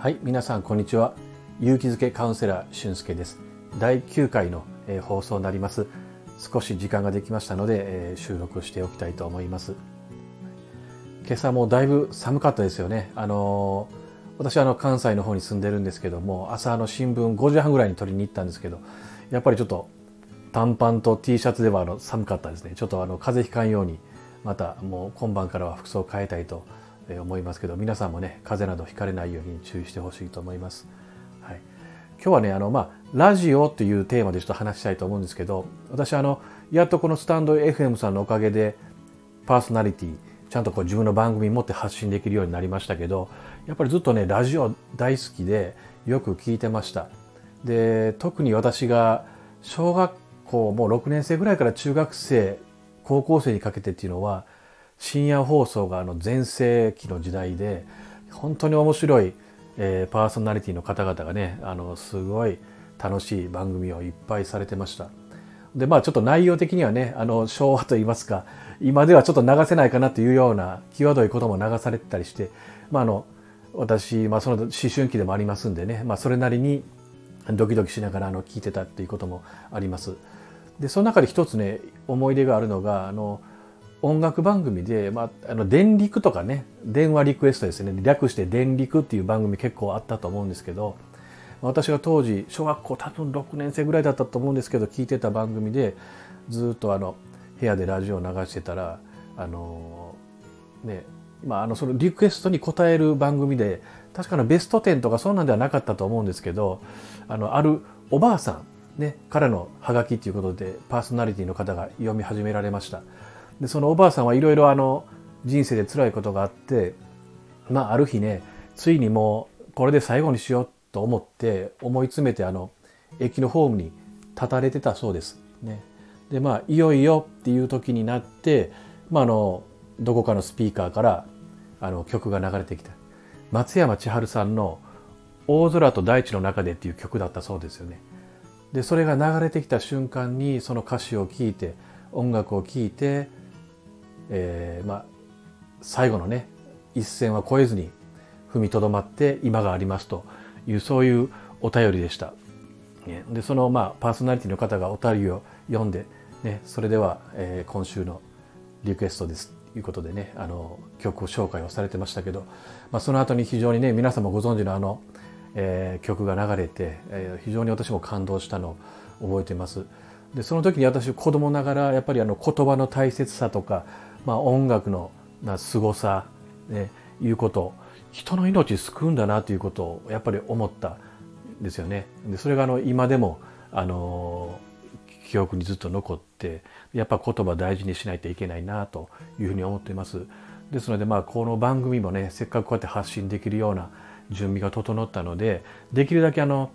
はい皆さんこんにちは。勇気づけカウンセラー俊介です。第9回の、えー、放送になります。少し時間ができましたので、えー、収録しておきたいと思います。今朝もだいぶ寒かったですよね。あのー、私はあの関西の方に住んでるんですけども朝の新聞5時半ぐらいに取りに行ったんですけどやっぱりちょっと短パンと T シャツではあの寒かったですね。ちょっとあの風邪ひかんようにまたもう今晩からは服装を変えたいと思いますけど皆さんもね風邪などひかれないように注意してほしいと思います。はい、今日はねあの、まあ、ラジオというテーマでちょっと話したいと思うんですけど私あのやっとこのスタンド FM さんのおかげでパーソナリティちゃんとこう自分の番組持って発信できるようになりましたけどやっぱりずっとねラジオ大好きでよく聞いてましたで特に私が小学校もう6年生ぐらいから中学生高校生にかけてっていうのは深夜放送があの全盛期の時代で本当に面白い、えー、パーソナリティの方々がねあのすごい楽しい番組をいっぱいされてました。でまあちょっと内容的にはねあの昭和といいますか今ではちょっと流せないかなというような際どいことも流されてたりして、まあ、あの私、まあ、その思春期でもありますんでね、まあ、それなりにドキドキしながらあの聞いてたっていうこともあります。でその中で一つね思い出があるのがあの音楽番組で、まあ、あの電力とかね電話リクエストですね略して電力っていう番組結構あったと思うんですけど私が当時小学校多分6年生ぐらいだったと思うんですけど聞いてた番組でずっとあの部屋でラジオを流してたらあのねまあ、あのそのリクエストに答える番組で確かのベスト10とかそんなんではなかったと思うんですけどあのあるおばあさんね彼のハガキということでパーソナリティの方が読み始められました。でそのおばあさんはいろいろあの人生で辛いことがあってまあある日ねついにもうこれで最後にしようと思って思い詰めてあの駅のホームに立たれてたそうです。ね、でまあいよいよっていう時になって、まあ、あのどこかのスピーカーからあの曲が流れてきた松山千春さんの「大空と大地の中で」っていう曲だったそうですよね。でそれが流れてきた瞬間にその歌詞を聴いて音楽を聴いてえー、まあ、最後のね一線は越えずに踏みとどまって今がありますというそういうお便りでした。でそのまあパーソナリティの方がお便りを読んで、ね、それでは、えー、今週のリクエストですということでねあの曲を紹介をされてましたけど、まあ、その後に非常にね皆さんもご存知のあの、えー、曲が流れて、えー、非常に私も感動したのを覚えてます。でその時に私子供ながらやっぱりあの言葉の大切さとかまあ、音楽の凄さ、ね、いうこと人の命救うんだなということをやっぱり思ったんですよね。でそれがあの今でもあの記憶にずっと残ってやっぱ言葉大事にしないといけないなというふうに思っています。ですのでまあこの番組もねせっかくこうやって発信できるような準備が整ったのでできるだけあの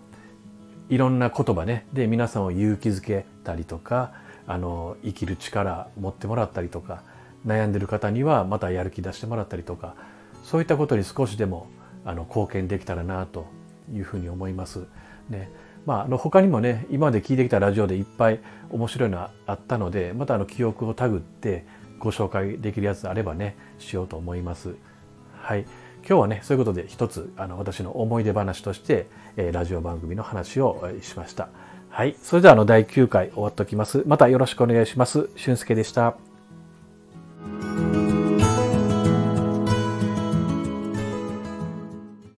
いろんな言葉ねで皆さんを勇気づけたりとかあの生きる力持ってもらったりとか悩んでる方にはまたやる気出してもらったりとかそういったことに少しでもあの貢献できたらなというふうに思います。ねまあ、あの他にもね今まで聞いてきたラジオでいっぱい面白いのあったのでまたあの記憶をたぐってご紹介できるやつあればねしようと思います。はい今日はねそういうことで一つあの私の思い出話として、えー、ラジオ番組の話をしました。はい。それではあの第9回終わっておきます。またよろしくお願いします。俊介でした。